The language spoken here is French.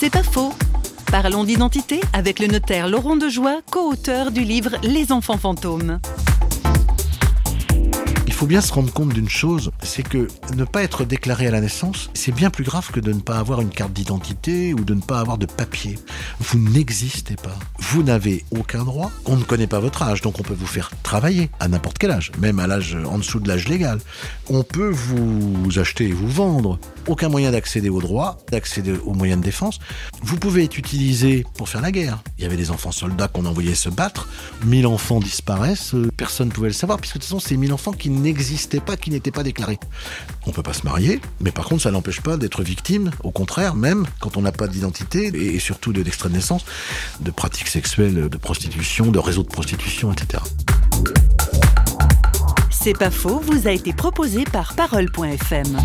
C'est pas faux. Parlons d'identité avec le notaire Laurent Dejoie, co-auteur du livre Les enfants fantômes. Faut bien se rendre compte d'une chose, c'est que ne pas être déclaré à la naissance, c'est bien plus grave que de ne pas avoir une carte d'identité ou de ne pas avoir de papier. Vous n'existez pas. Vous n'avez aucun droit. On ne connaît pas votre âge, donc on peut vous faire travailler à n'importe quel âge, même à l'âge en dessous de l'âge légal. On peut vous acheter et vous vendre. Aucun moyen d'accéder aux droits, d'accéder aux moyens de défense. Vous pouvez être utilisé pour faire la guerre. Il y avait des enfants soldats qu'on envoyait se battre. 1000 enfants disparaissent, personne ne pouvait le savoir, puisque de toute façon, c'est 1000 enfants qui n'existaient pas, qui n'étaient pas déclarés. On peut pas se marier, mais par contre, ça n'empêche pas d'être victime, au contraire, même quand on n'a pas d'identité, et surtout de d'extrait de naissance, de pratiques sexuelles, de prostitution, de réseaux de prostitution, etc. C'est pas faux, vous a été proposé par Parole.fm.